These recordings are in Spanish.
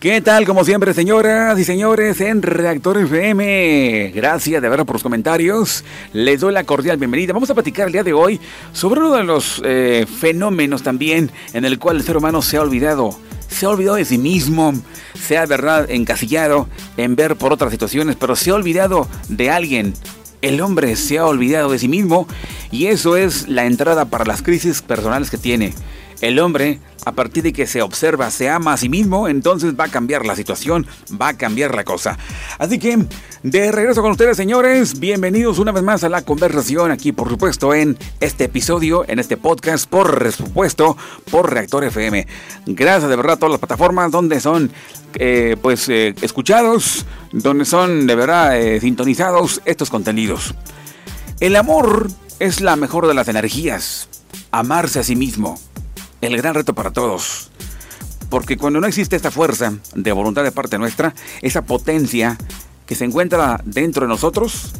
¿Qué tal? Como siempre, señoras y señores, en Reactor FM. Gracias de verdad por los comentarios. Les doy la cordial bienvenida. Vamos a platicar el día de hoy sobre uno de los eh, fenómenos también en el cual el ser humano se ha olvidado. Se ha olvidado de sí mismo, se ha, verdad, encasillado en ver por otras situaciones, pero se ha olvidado de alguien. El hombre se ha olvidado de sí mismo y eso es la entrada para las crisis personales que tiene. El hombre, a partir de que se observa, se ama a sí mismo, entonces va a cambiar la situación, va a cambiar la cosa. Así que, de regreso con ustedes, señores, bienvenidos una vez más a la conversación aquí, por supuesto, en este episodio, en este podcast, por supuesto, por Reactor FM. Gracias de verdad a todas las plataformas donde son, eh, pues, eh, escuchados, donde son de verdad eh, sintonizados estos contenidos. El amor es la mejor de las energías. Amarse a sí mismo el gran reto para todos. Porque cuando no existe esta fuerza de voluntad de parte nuestra, esa potencia que se encuentra dentro de nosotros,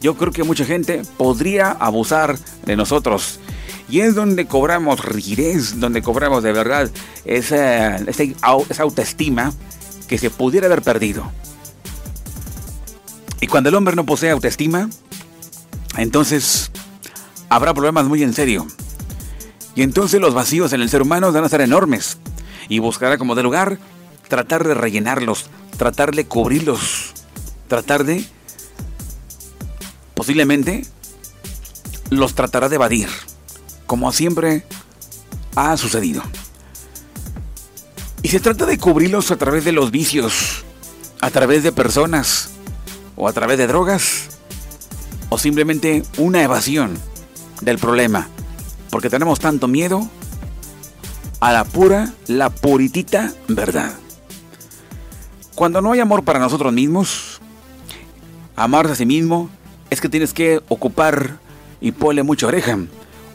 yo creo que mucha gente podría abusar de nosotros. Y es donde cobramos rigidez, donde cobramos de verdad esa, esa, autoestima que se pudiera haber perdido. Y cuando el hombre no posee autoestima, entonces habrá problemas muy en serio. Y entonces los vacíos en el ser humano van a ser enormes. Y buscará como de lugar tratar de rellenarlos, tratar de cubrirlos, tratar de, posiblemente, los tratará de evadir, como siempre ha sucedido. Y se trata de cubrirlos a través de los vicios, a través de personas, o a través de drogas, o simplemente una evasión del problema porque tenemos tanto miedo a la pura, la puritita verdad. Cuando no hay amor para nosotros mismos, amarse a sí mismo, es que tienes que ocupar, y ponle mucha oreja,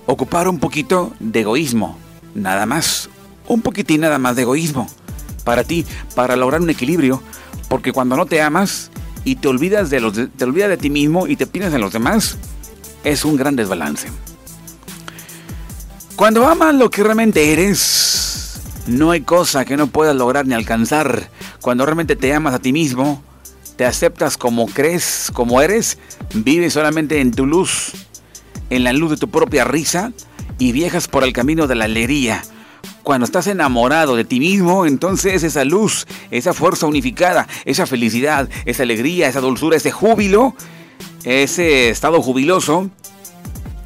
ocupar un poquito de egoísmo, nada más, un poquitín nada más de egoísmo, para ti, para lograr un equilibrio, porque cuando no te amas y te olvidas de, los, te olvidas de ti mismo y te piensas en los demás, es un gran desbalance. Cuando amas lo que realmente eres, no hay cosa que no puedas lograr ni alcanzar. Cuando realmente te amas a ti mismo, te aceptas como crees, como eres, vives solamente en tu luz, en la luz de tu propia risa y viajas por el camino de la alegría. Cuando estás enamorado de ti mismo, entonces esa luz, esa fuerza unificada, esa felicidad, esa alegría, esa dulzura, ese júbilo, ese estado jubiloso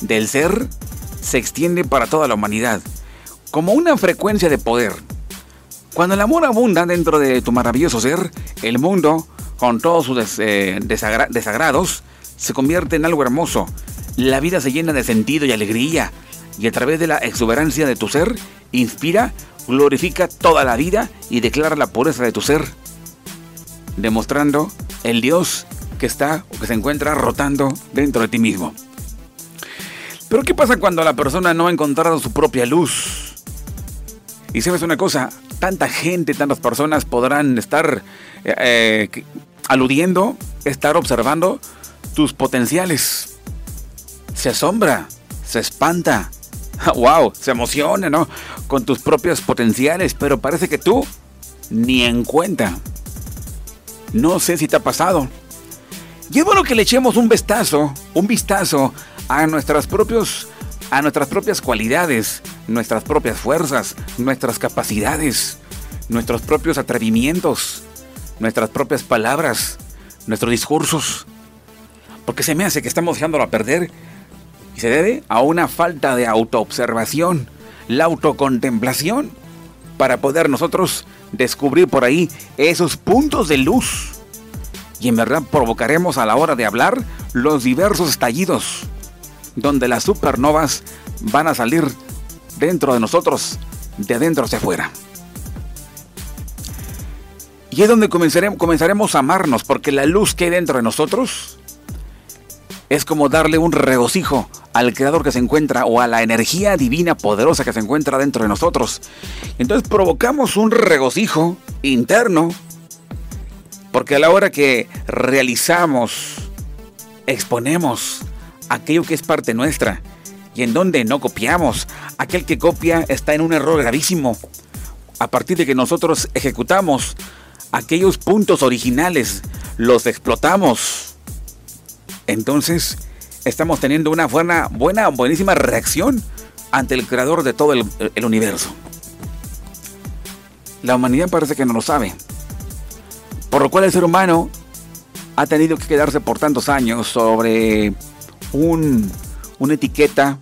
del ser, se extiende para toda la humanidad, como una frecuencia de poder. Cuando el amor abunda dentro de tu maravilloso ser, el mundo, con todos sus eh, desagrados, se convierte en algo hermoso. La vida se llena de sentido y alegría, y a través de la exuberancia de tu ser, inspira, glorifica toda la vida y declara la pureza de tu ser, demostrando el Dios que está o que se encuentra rotando dentro de ti mismo. Pero ¿qué pasa cuando la persona no ha encontrado su propia luz? Y sabes una cosa, tanta gente, tantas personas podrán estar eh, eh, aludiendo, estar observando tus potenciales. Se asombra, se espanta, wow, se emociona, ¿no? Con tus propios potenciales, pero parece que tú ni en cuenta. No sé si te ha pasado. Y es bueno que le echemos un vistazo, un vistazo a nuestras propios a nuestras propias cualidades, nuestras propias fuerzas, nuestras capacidades, nuestros propios atrevimientos, nuestras propias palabras, nuestros discursos. Porque se me hace que estamos dejándolo a perder y se debe a una falta de autoobservación, la autocontemplación, para poder nosotros descubrir por ahí esos puntos de luz. Y en verdad provocaremos a la hora de hablar los diversos estallidos donde las supernovas van a salir dentro de nosotros, de adentro hacia afuera. Y es donde comenzaremos, a amarnos, porque la luz que hay dentro de nosotros es como darle un regocijo al creador que se encuentra o a la energía divina poderosa que se encuentra dentro de nosotros. Entonces provocamos un regocijo interno, porque a la hora que realizamos, exponemos, aquello que es parte nuestra y en donde no copiamos. Aquel que copia está en un error gravísimo. a partir de que nosotros ejecutamos aquellos puntos originales, los explotamos, entonces estamos teniendo una buena, buena, buenísima reacción ante el creador de todo el, el universo. La humanidad parece que no lo sabe. Por lo cual el ser humano ha tenido que quedarse por tantos años sobre un, una etiqueta,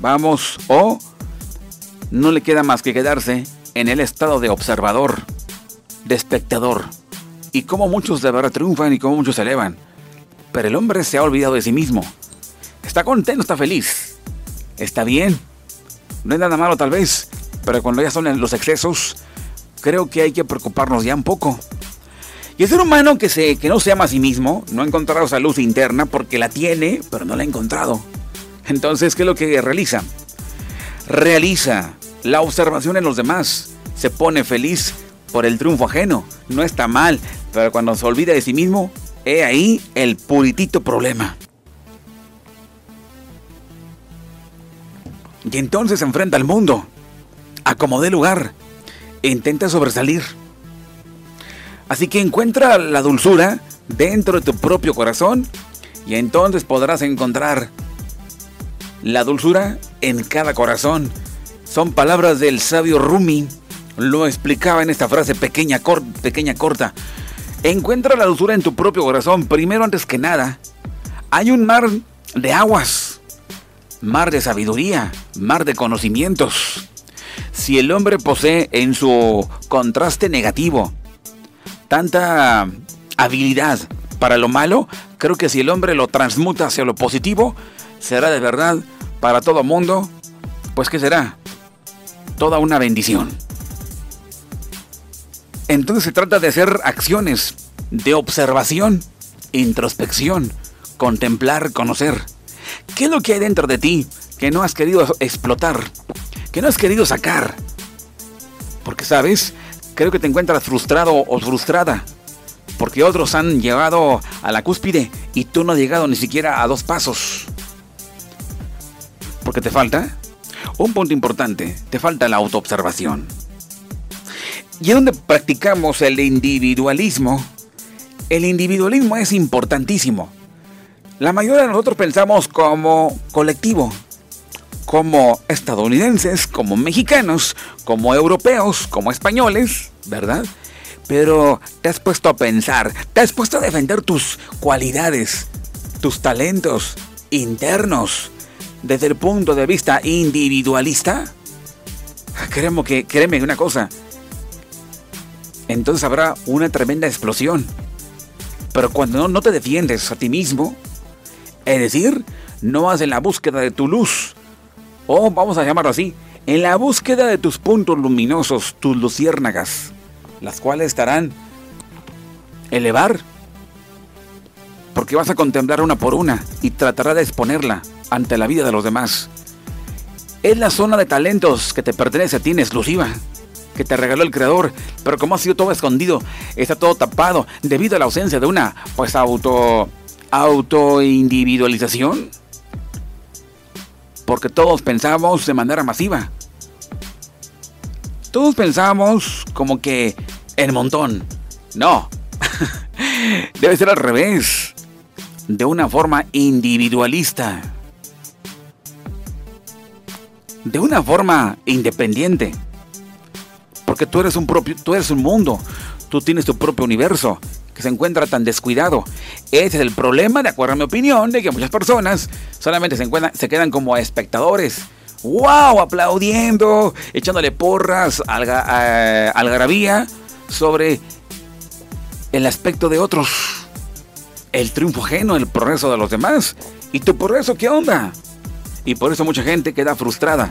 vamos, o no le queda más que quedarse en el estado de observador, de espectador, y como muchos de verdad triunfan y como muchos se elevan. Pero el hombre se ha olvidado de sí mismo. Está contento, está feliz. Está bien. No hay nada malo tal vez, pero cuando ya son los excesos, creo que hay que preocuparnos ya un poco. Y el ser humano que, se, que no se ama a sí mismo, no ha encontrado esa luz interna porque la tiene, pero no la ha encontrado. Entonces, ¿qué es lo que realiza? Realiza la observación en los demás. Se pone feliz por el triunfo ajeno. No está mal, pero cuando se olvida de sí mismo, he ahí el puritito problema. Y entonces se enfrenta al mundo. Acomode lugar. E intenta sobresalir. Así que encuentra la dulzura dentro de tu propio corazón y entonces podrás encontrar la dulzura en cada corazón. Son palabras del sabio Rumi. Lo explicaba en esta frase pequeña, pequeña corta. Encuentra la dulzura en tu propio corazón. Primero, antes que nada, hay un mar de aguas, mar de sabiduría, mar de conocimientos. Si el hombre posee en su contraste negativo tanta habilidad para lo malo, creo que si el hombre lo transmuta hacia lo positivo, será de verdad para todo mundo, pues ¿qué será? Toda una bendición. Entonces se trata de hacer acciones de observación, introspección, contemplar, conocer. ¿Qué es lo que hay dentro de ti que no has querido explotar? Que no has querido sacar? Porque sabes, creo que te encuentras frustrado o frustrada. Porque otros han llegado a la cúspide y tú no has llegado ni siquiera a dos pasos. Porque te falta un punto importante, te falta la autoobservación. Y donde practicamos el individualismo, el individualismo es importantísimo. La mayoría de nosotros pensamos como colectivo, como estadounidenses, como mexicanos, como europeos, como españoles, ¿verdad? Pero te has puesto a pensar, te has puesto a defender tus cualidades, tus talentos internos desde el punto de vista individualista. Créeme que, créeme una cosa, entonces habrá una tremenda explosión. Pero cuando no, no te defiendes a ti mismo, es decir, no vas en la búsqueda de tu luz, o vamos a llamarlo así, en la búsqueda de tus puntos luminosos, tus luciérnagas, las cuales estarán elevar, porque vas a contemplar una por una y tratará de exponerla ante la vida de los demás. Es la zona de talentos que te pertenece a ti en exclusiva, que te regaló el creador, pero como ha sido todo escondido, está todo tapado debido a la ausencia de una pues auto auto individualización porque todos pensamos de manera masiva. Todos pensamos como que en montón. No. Debe ser al revés. De una forma individualista. De una forma independiente. Porque tú eres un propio, tú eres un mundo. Tú tienes tu propio universo que se encuentra tan descuidado. Ese es el problema, de acuerdo a mi opinión, de que muchas personas solamente se, encuentran, se quedan como espectadores. ¡Wow! Aplaudiendo, echándole porras, alga, algarabía sobre el aspecto de otros. El triunfo ajeno, el progreso de los demás. ¿Y tu progreso qué onda? Y por eso mucha gente queda frustrada.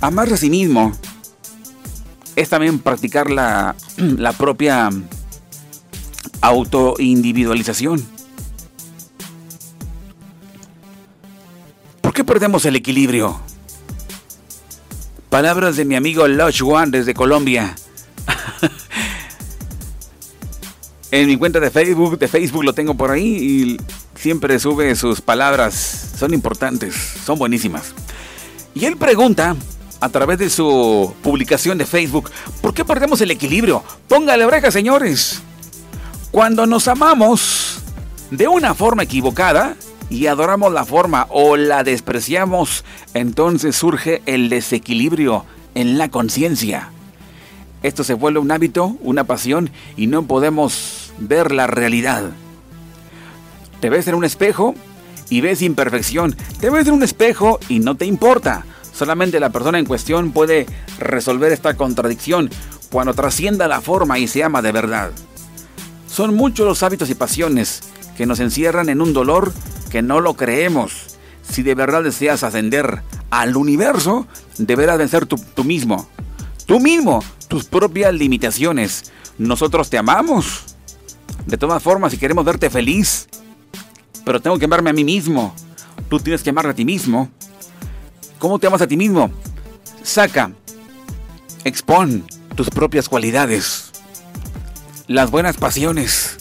Amar a sí mismo es también practicar la, la propia autoindividualización. ¿Por qué perdemos el equilibrio? Palabras de mi amigo Lush One desde Colombia. en mi cuenta de Facebook, de Facebook lo tengo por ahí y siempre sube sus palabras. Son importantes, son buenísimas. Y él pregunta, a través de su publicación de Facebook. ¿Por qué perdemos el equilibrio? Póngale oreja, señores. Cuando nos amamos de una forma equivocada y adoramos la forma o la despreciamos, entonces surge el desequilibrio en la conciencia. Esto se vuelve un hábito, una pasión y no podemos ver la realidad. Te ves en un espejo y ves imperfección. Te ves en un espejo y no te importa. Solamente la persona en cuestión puede resolver esta contradicción cuando trascienda la forma y se ama de verdad. Son muchos los hábitos y pasiones que nos encierran en un dolor que no lo creemos. Si de verdad deseas ascender al universo, deberás vencer tú, mismo. Tú mismo, tus propias limitaciones. Nosotros te amamos. De todas formas, si queremos verte feliz, pero tengo que amarme a mí mismo. Tú tienes que amarte a ti mismo. ¿Cómo te amas a ti mismo? Saca, expon tus propias cualidades, las buenas pasiones,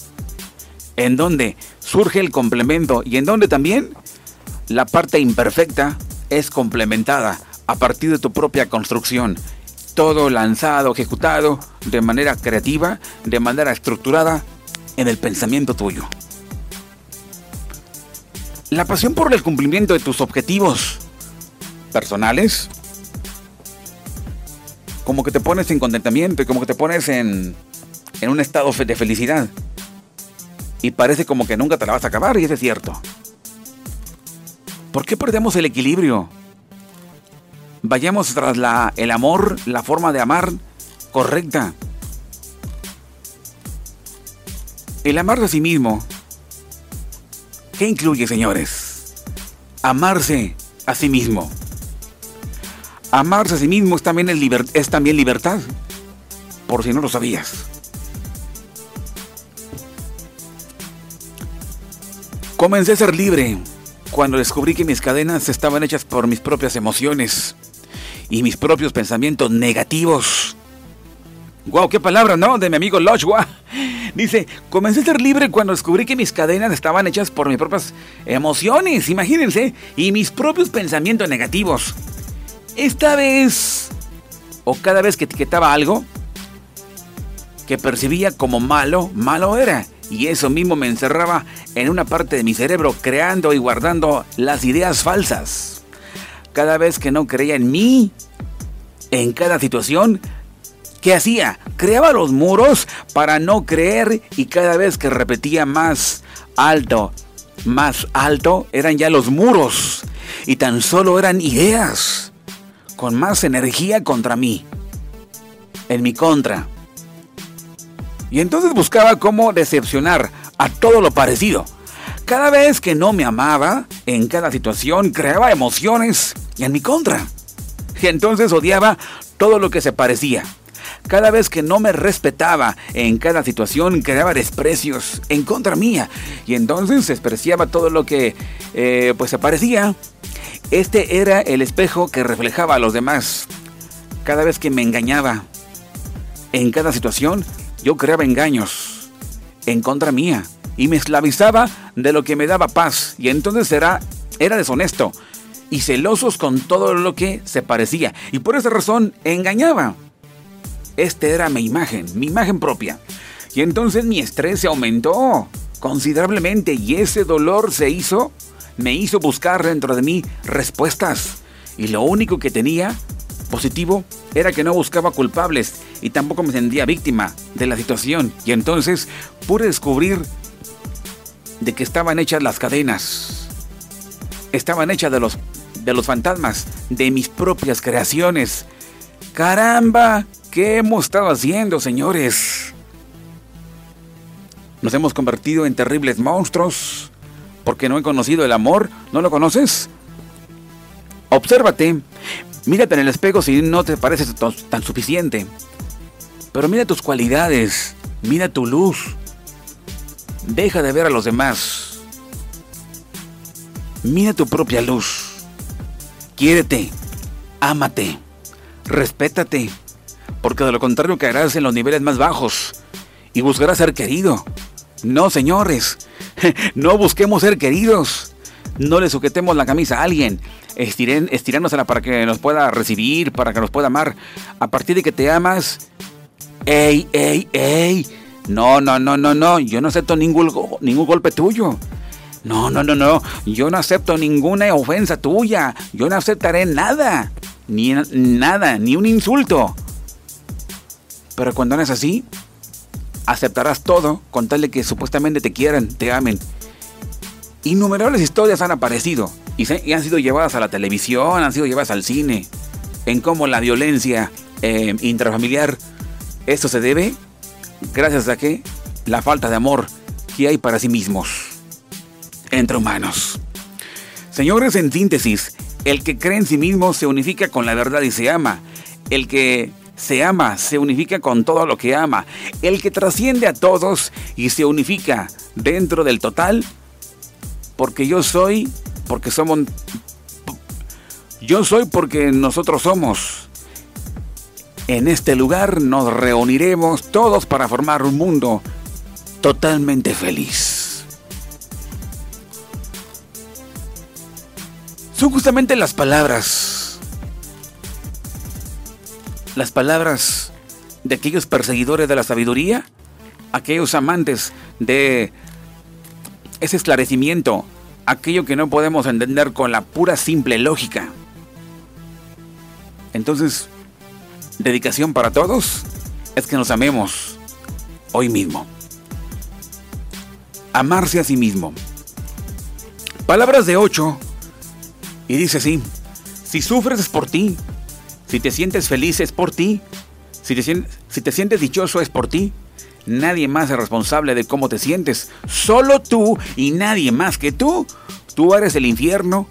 en donde surge el complemento y en donde también la parte imperfecta es complementada a partir de tu propia construcción. Todo lanzado, ejecutado de manera creativa, de manera estructurada en el pensamiento tuyo. La pasión por el cumplimiento de tus objetivos personales, como que te pones en contentamiento y como que te pones en, en un estado de felicidad. Y parece como que nunca te la vas a acabar, y eso es cierto. ¿Por qué perdemos el equilibrio? Vayamos tras la, el amor, la forma de amar correcta. El amarse a sí mismo ¿Qué incluye, señores? Amarse a sí mismo. Amarse a sí mismo es también, es también libertad, por si no lo sabías. Comencé a ser libre cuando descubrí que mis cadenas estaban hechas por mis propias emociones y mis propios pensamientos negativos. ¡Wow! ¡Qué palabra, ¿no? De mi amigo Lochwa. Dice, comencé a ser libre cuando descubrí que mis cadenas estaban hechas por mis propias emociones, imagínense, y mis propios pensamientos negativos. Esta vez, o cada vez que etiquetaba algo que percibía como malo, malo era. Y eso mismo me encerraba en una parte de mi cerebro, creando y guardando las ideas falsas. Cada vez que no creía en mí, en cada situación, ¿Qué hacía? Creaba los muros para no creer y cada vez que repetía más alto, más alto, eran ya los muros y tan solo eran ideas con más energía contra mí, en mi contra. Y entonces buscaba cómo decepcionar a todo lo parecido. Cada vez que no me amaba, en cada situación creaba emociones en mi contra. Y entonces odiaba todo lo que se parecía. Cada vez que no me respetaba en cada situación, creaba desprecios en contra mía. Y entonces despreciaba todo lo que eh, pues aparecía. Este era el espejo que reflejaba a los demás. Cada vez que me engañaba en cada situación, yo creaba engaños en contra mía y me esclavizaba de lo que me daba paz. Y entonces era, era deshonesto y celosos con todo lo que se parecía. Y por esa razón engañaba. Esta era mi imagen, mi imagen propia. Y entonces mi estrés se aumentó considerablemente y ese dolor se hizo, me hizo buscar dentro de mí respuestas. Y lo único que tenía positivo era que no buscaba culpables y tampoco me sentía víctima de la situación. Y entonces pude descubrir de que estaban hechas las cadenas. Estaban hechas de los, de los fantasmas, de mis propias creaciones. Caramba, ¿Qué hemos estado haciendo, señores? Nos hemos convertido en terribles monstruos porque no he conocido el amor. ¿No lo conoces? Obsérvate, mírate en el espejo si no te parece tan suficiente. Pero mira tus cualidades, mira tu luz. Deja de ver a los demás. Mira tu propia luz. Quiérete, ámate, respétate porque de lo contrario caerás en los niveles más bajos y buscarás ser querido. No, señores, no busquemos ser queridos. No le sujetemos la camisa a alguien, estiren, estirándosela para que nos pueda recibir, para que nos pueda amar. A partir de que te amas, ¡ey, ey, ey! No, no, no, no, no, yo no acepto ningún, ningún golpe tuyo. No, no, no, no, yo no acepto ninguna ofensa tuya. Yo no aceptaré nada, ni nada, ni un insulto. Pero cuando no es así, aceptarás todo con tal de que supuestamente te quieran, te amen. Innumerables historias han aparecido y, han sido llevadas a la televisión, han sido llevadas al cine, en cómo la violencia eh, intrafamiliar, esto se debe gracias a que la falta de amor que hay para sí mismos entre humanos. Señores, en síntesis, el que cree en sí mismo se unifica con la verdad y se ama. El que se ama se unifica con todo lo que ama. El que trasciende a todos y se unifica dentro del total, porque yo soy, porque somos... Yo soy porque nosotros somos. En este lugar nos reuniremos todos para formar un mundo totalmente feliz. Son justamente las palabras, las palabras de aquellos perseguidores de la sabiduría, aquellos amantes de ese esclarecimiento, aquello que no podemos entender con la pura simple lógica. Entonces, dedicación para todos es que nos amemos hoy mismo. Amarse a sí mismo. Palabras de 8. Y dice así, si sufres es por ti, si te sientes feliz es por ti, si te sientes dichoso es por ti, Nadie más es responsable de cómo te sientes. Solo tú y nadie más que tú. Tú eres el infierno,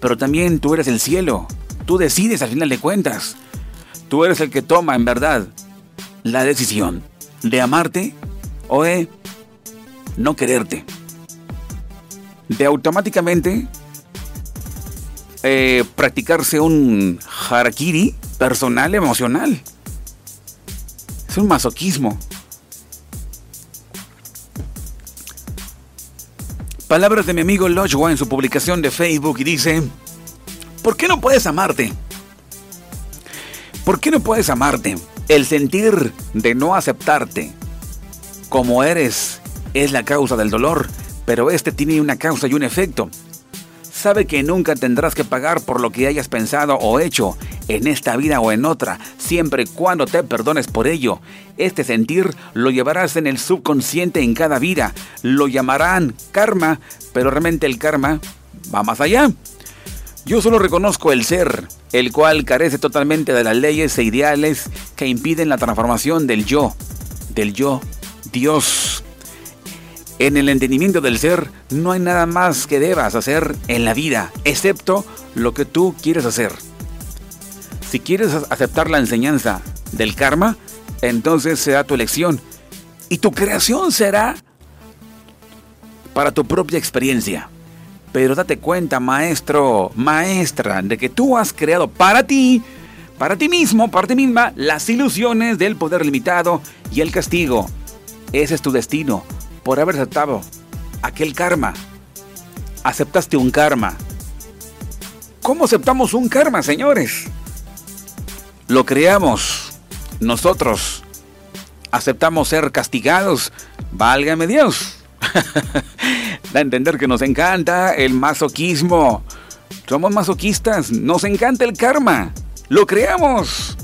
pero también tú eres el cielo. Tú decides al final de cuentas. Tú eres el que toma en verdad la decisión de amarte o de no quererte. De automáticamente eh, practicarse un harakiri personal emocional. Es un masoquismo. Palabras de mi amigo Lojwa en su publicación de Facebook y dice, ¿por qué no puedes amarte? ¿Por qué no puedes amarte? El sentir de no aceptarte como eres es la causa del dolor, pero este tiene una causa y un efecto. Sabe que nunca tendrás que pagar por lo que hayas pensado o hecho en esta vida o en otra, siempre y cuando te perdones por ello. Este sentir lo llevarás en el subconsciente en cada vida. Lo llamarán karma, pero realmente el karma va más allá. Yo solo reconozco el ser, el cual carece totalmente de las leyes e ideales que impiden la transformación del yo, del yo, Dios. En el entendimiento del ser no hay nada más que debas hacer en la vida, excepto lo que tú quieres hacer. Si quieres aceptar la enseñanza del karma, entonces será tu elección. Y tu creación será para tu propia experiencia. Pero date cuenta, maestro, maestra, de que tú has creado para ti, para ti mismo, para ti misma, las ilusiones del poder limitado y el castigo. Ese es tu destino por haber aceptado aquel karma. Aceptaste un karma. ¿Cómo aceptamos un karma, señores? Lo creamos. Nosotros aceptamos ser castigados. Válgame Dios. da a entender que nos encanta el masoquismo. Somos masoquistas. Nos encanta el karma. Lo creamos.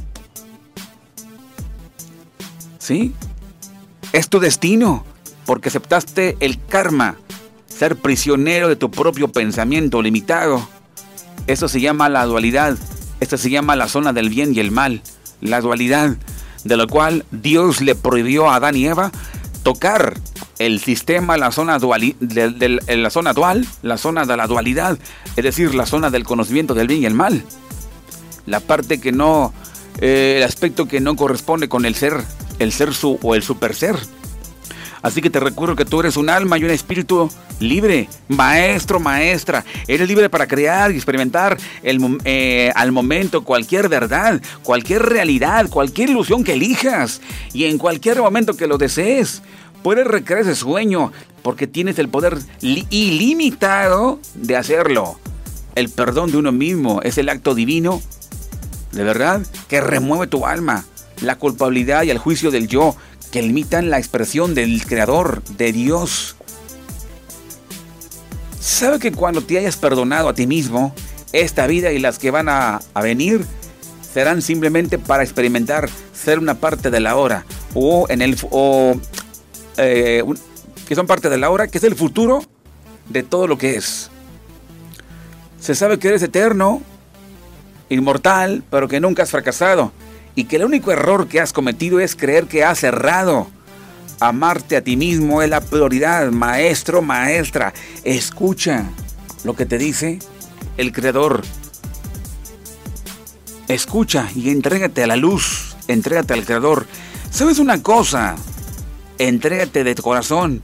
¿Sí? Es tu destino porque aceptaste el karma, ser prisionero de tu propio pensamiento limitado. Eso se llama la dualidad, esto se llama la zona del bien y el mal, la dualidad, de lo cual Dios le prohibió a Adán y Eva tocar el sistema, la zona, dual, de, la zona dual, la zona de la dualidad, es decir, la zona del conocimiento del bien y el mal. La parte que no, eh, el aspecto que no corresponde con el ser, el ser su o el super ser. Así que te recuerdo que tú eres un alma y un espíritu libre, maestro, maestra. Eres libre para crear y experimentar eh, al momento cualquier verdad, cualquier realidad, cualquier ilusión que elijas y en cualquier momento que lo desees. Puedes recrear ese sueño porque tienes el poder ilimitado de hacerlo. El perdón de uno mismo es el acto divino, de verdad, que remueve tu alma. La culpabilidad y el juicio del yo que limitan la expresión del Creador, de Dios. ¿Sabe que cuando te hayas perdonado a ti mismo, esta vida y las que van a, venir serán simplemente para experimentar ser una parte de la hora o en el o, eh, que son parte de la hora que es el futuro de todo lo que es. Se sabe que eres eterno, inmortal, pero que nunca has fracasado y que el único error que has cometido es creer que has errado. Amarte a ti mismo es la prioridad, maestro, maestra. Escucha lo que te dice el Creador. Escucha y entrégate a la luz, entrégate al Creador. ¿Sabes una cosa? Entrégate de tu corazón.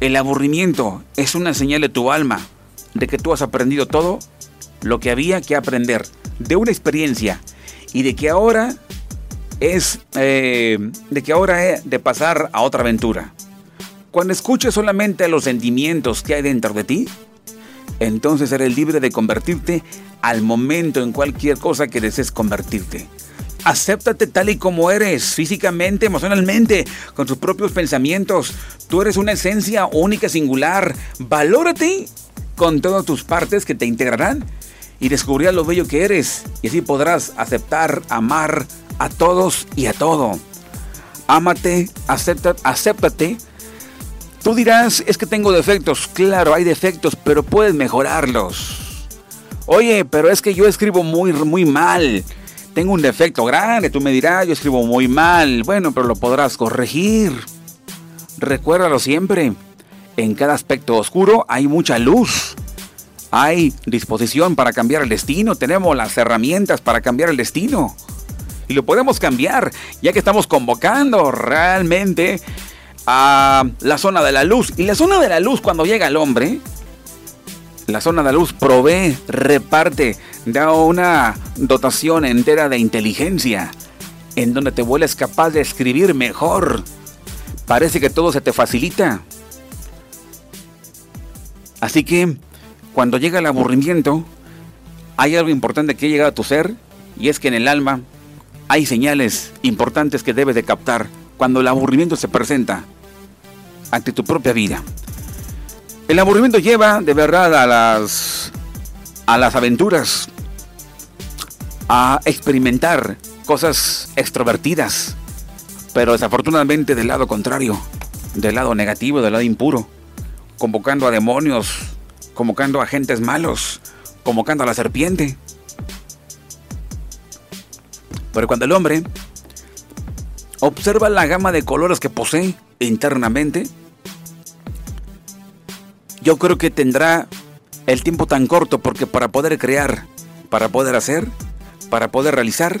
El aburrimiento es una señal de tu alma de que tú has aprendido todo lo que había que aprender de una experiencia y de que ahora es eh, de que ahora es de pasar a otra aventura. Cuando escuches solamente los sentimientos que hay dentro de ti, entonces eres libre de convertirte al momento en cualquier cosa que desees convertirte. Acéptate tal y como eres, físicamente, emocionalmente, con tus propios pensamientos. Tú eres una esencia única, singular. Valórate con todas tus partes que te integrarán y descubrirás lo bello que eres. Y así podrás aceptar, amar a todos y a todo. Ámate, acepta, acéptate Tú dirás, es que tengo defectos. Claro, hay defectos, pero puedes mejorarlos. Oye, pero es que yo escribo muy, muy mal. Tengo un defecto grande, tú me dirás, yo escribo muy mal. Bueno, pero lo podrás corregir. Recuérdalo siempre. En cada aspecto oscuro hay mucha luz. Hay disposición para cambiar el destino. Tenemos las herramientas para cambiar el destino. Y lo podemos cambiar, ya que estamos convocando realmente a la zona de la luz. Y la zona de la luz, cuando llega el hombre, la zona de la luz provee, reparte, da una dotación entera de inteligencia, en donde te vuelves capaz de escribir mejor. Parece que todo se te facilita. Así que, cuando llega el aburrimiento, hay algo importante que llega a tu ser, y es que en el alma hay señales importantes que debes de captar cuando el aburrimiento se presenta ante tu propia vida. El aburrimiento lleva de verdad a las a las aventuras, a experimentar cosas extrovertidas, pero desafortunadamente del lado contrario, del lado negativo, del lado impuro, convocando a demonios, convocando a agentes malos, convocando a la serpiente. Pero cuando el hombre Observa la gama de colores que posee internamente. Yo creo que tendrá el tiempo tan corto porque para poder crear, para poder hacer, para poder realizar,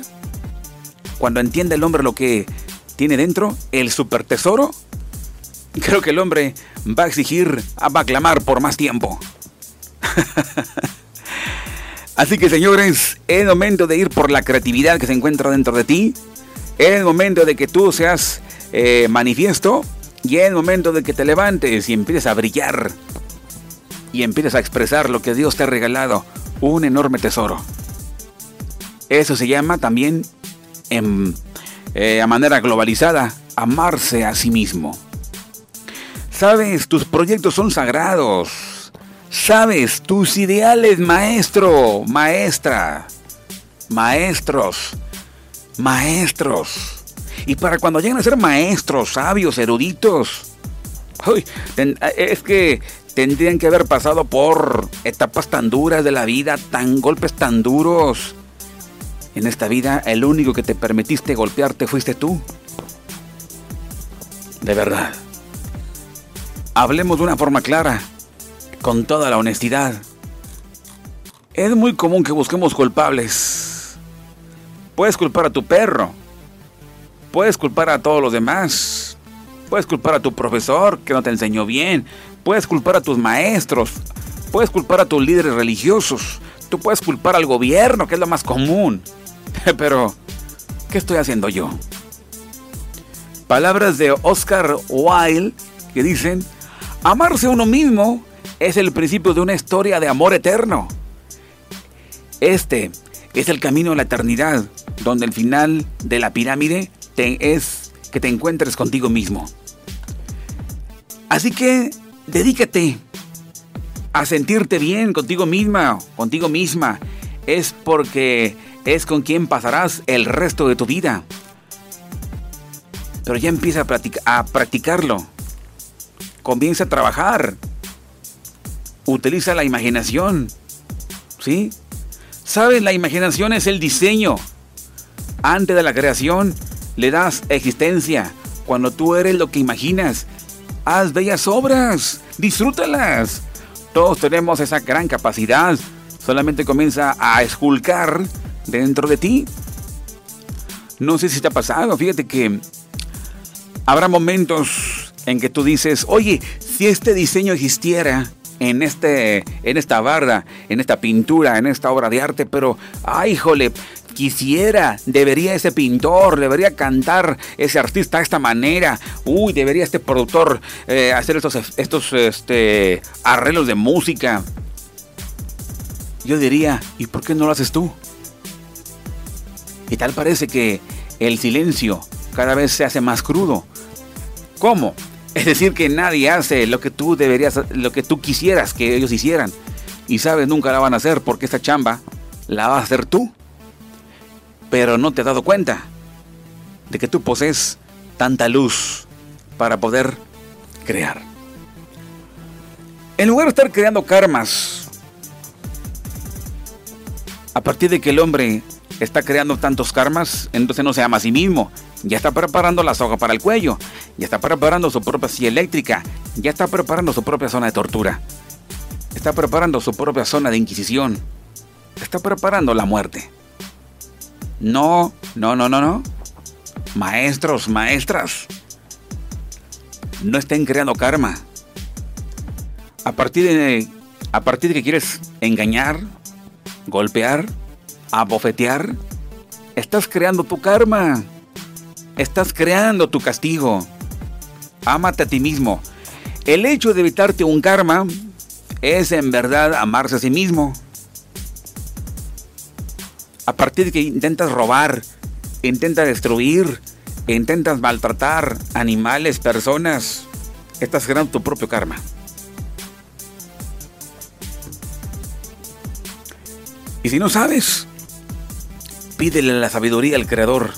cuando entiende el hombre lo que tiene dentro, el super tesoro, creo que el hombre va a exigir, va a clamar por más tiempo. Así que señores, es momento de ir por la creatividad que se encuentra dentro de ti, es el momento de que tú seas eh, manifiesto y es el momento de que te levantes y empieces a brillar y empieces a expresar lo que Dios te ha regalado, un enorme tesoro. Eso se llama también, en, eh, a manera globalizada, amarse a sí mismo. Sabes, tus proyectos son sagrados. Sabes, tus ideales, maestro, maestra, maestros, maestros. Y para cuando lleguen a ser maestros, sabios, eruditos, es que tendrían que haber pasado por etapas tan duras de la vida, tan golpes tan duros. En esta vida, el único que te permitiste golpearte fuiste tú. De verdad. Hablemos de una forma clara, con toda la honestidad. Es muy común que busquemos culpables Puedes culpar a tu perro. Puedes culpar a todos los demás. Puedes culpar a tu profesor que no te enseñó bien. Puedes culpar a tus maestros. Puedes culpar a tus líderes religiosos. Tú puedes culpar al gobierno, que es lo más común. Pero, ¿qué estoy haciendo yo? Palabras de Oscar Wilde que dicen, amarse a uno mismo es el principio de una historia de amor eterno. Este es el camino a la eternidad, donde el final de la pirámide te es que te encuentres contigo mismo. Así que dedícate a sentirte bien contigo misma, contigo misma. Es porque es con quien pasarás el resto de tu vida. Pero ya empieza a, a practicarlo. Comienza a trabajar. Utiliza la imaginación. ¿Sí? ¿Sabes? La imaginación es el diseño. Antes de la creación le das existencia. Cuando tú eres lo que imaginas, haz bellas obras. Disfrútalas. Todos tenemos esa gran capacidad. Solamente comienza a esculcar dentro de ti. No sé si te ha pasado, fíjate que habrá momentos en que tú dices, oye, si este diseño existiera en, este, en esta barra, en esta pintura, en esta obra de arte, pero, ay, jole, quisiera, debería ese pintor, debería cantar ese artista de esta manera, uy, debería este productor eh, hacer estos, estos este, arreglos de música. Yo diría, ¿y por qué no lo haces tú? Y tal parece que el silencio cada vez se hace más crudo. ¿Cómo? Es decir, que nadie hace lo que tú deberías, lo que tú quisieras que ellos hicieran. Y sabes, nunca la van a hacer porque esta chamba la vas a hacer tú pero no te has dado cuenta de que tú posees tanta luz para poder crear. En lugar de estar creando karmas, a partir de que el hombre está creando tantos karmas, entonces no se ama a sí mismo. Ya está preparando la soga para el cuello, ya está preparando su propia silla eléctrica, ya está preparando su propia zona de tortura, está preparando su propia zona de inquisición, está preparando la muerte. No, no, no, no, no. Maestros, maestras, no estén creando karma. A partir de, a partir de que quieres engañar, golpear, abofetear, estás creando tu karma. Estás creando tu castigo. Ámate a ti mismo. El hecho de evitarte un karma es en verdad amarse a sí mismo a partir de que intentas robar, intentas destruir, intentas maltratar animales, personas, estás creando tu propio karma. Y si no sabes, pídele la sabiduría al Creador,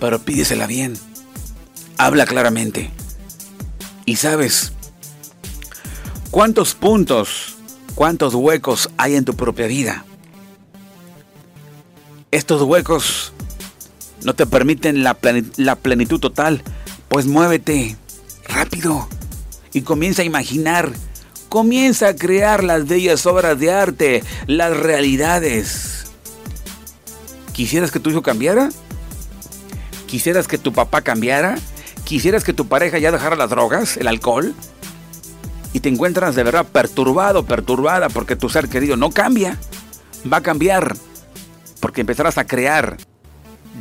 pero pídesela bien. Habla claramente. Y sabes cuántos puntos, cuántos huecos hay en tu propia vida estos huecos no te permiten la, plenitud total, pues muévete rápido y comienza a imaginar, comienza a crear las bellas obras de arte, las realidades. ¿Quisieras que tu hijo cambiara? ¿Quisieras que tu papá cambiara? ¿Quisieras que tu pareja ya dejara las drogas, el alcohol? Y te encuentras de verdad perturbado, perturbada porque tu ser querido no cambia. Va a cambiar porque empezarás a crear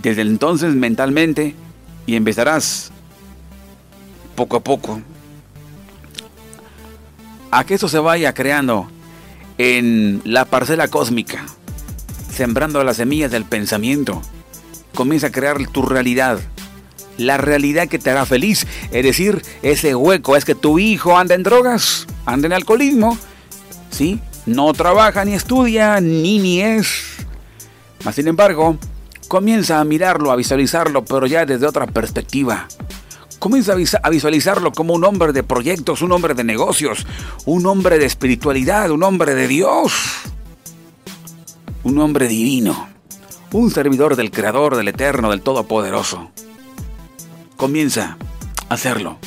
desde entonces mentalmente y empezarás poco a poco a que eso se vaya creando en la parcela cósmica, sembrando las semillas del pensamiento. Comienza a crear tu realidad, la realidad que te hará feliz, es decir, ese hueco. Es que tu hijo anda en drogas, anda en alcoholismo, ¿sí? No trabaja ni estudia, ni ni es. Sin embargo, comienza a mirarlo, a visualizarlo, pero ya desde otra perspectiva. Comienza a visualizarlo como un hombre de proyectos, un hombre de negocios, un hombre de espiritualidad, un hombre de Dios, un hombre divino, un servidor del Creador, del Eterno, del Todopoderoso. Comienza a hacerlo.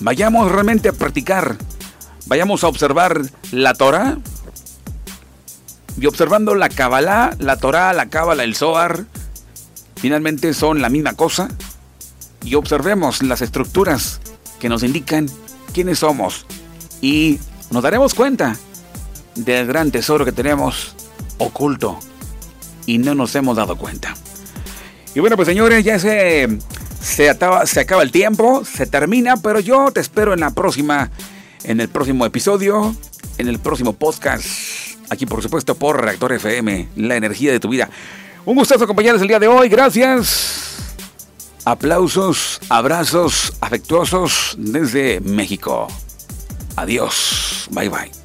Vayamos realmente a practicar, vayamos a observar la Torah y observando la Kabbalah, la Torah, la Kabbalah, el Zohar, finalmente son la misma cosa. Y observemos las estructuras que nos indican quiénes somos. Y nos daremos cuenta del gran tesoro que tenemos oculto y no nos hemos dado cuenta. Y bueno, pues señores, ya ese Se, se acaba el tiempo, se termina, pero yo te espero en la próxima, en el próximo episodio, en el próximo podcast. Aquí, por supuesto, por Reactor FM, la energía de tu vida. Un gustazo acompañarles el día de hoy. Gracias. Aplausos, abrazos afectuosos desde México. Adiós. Bye bye.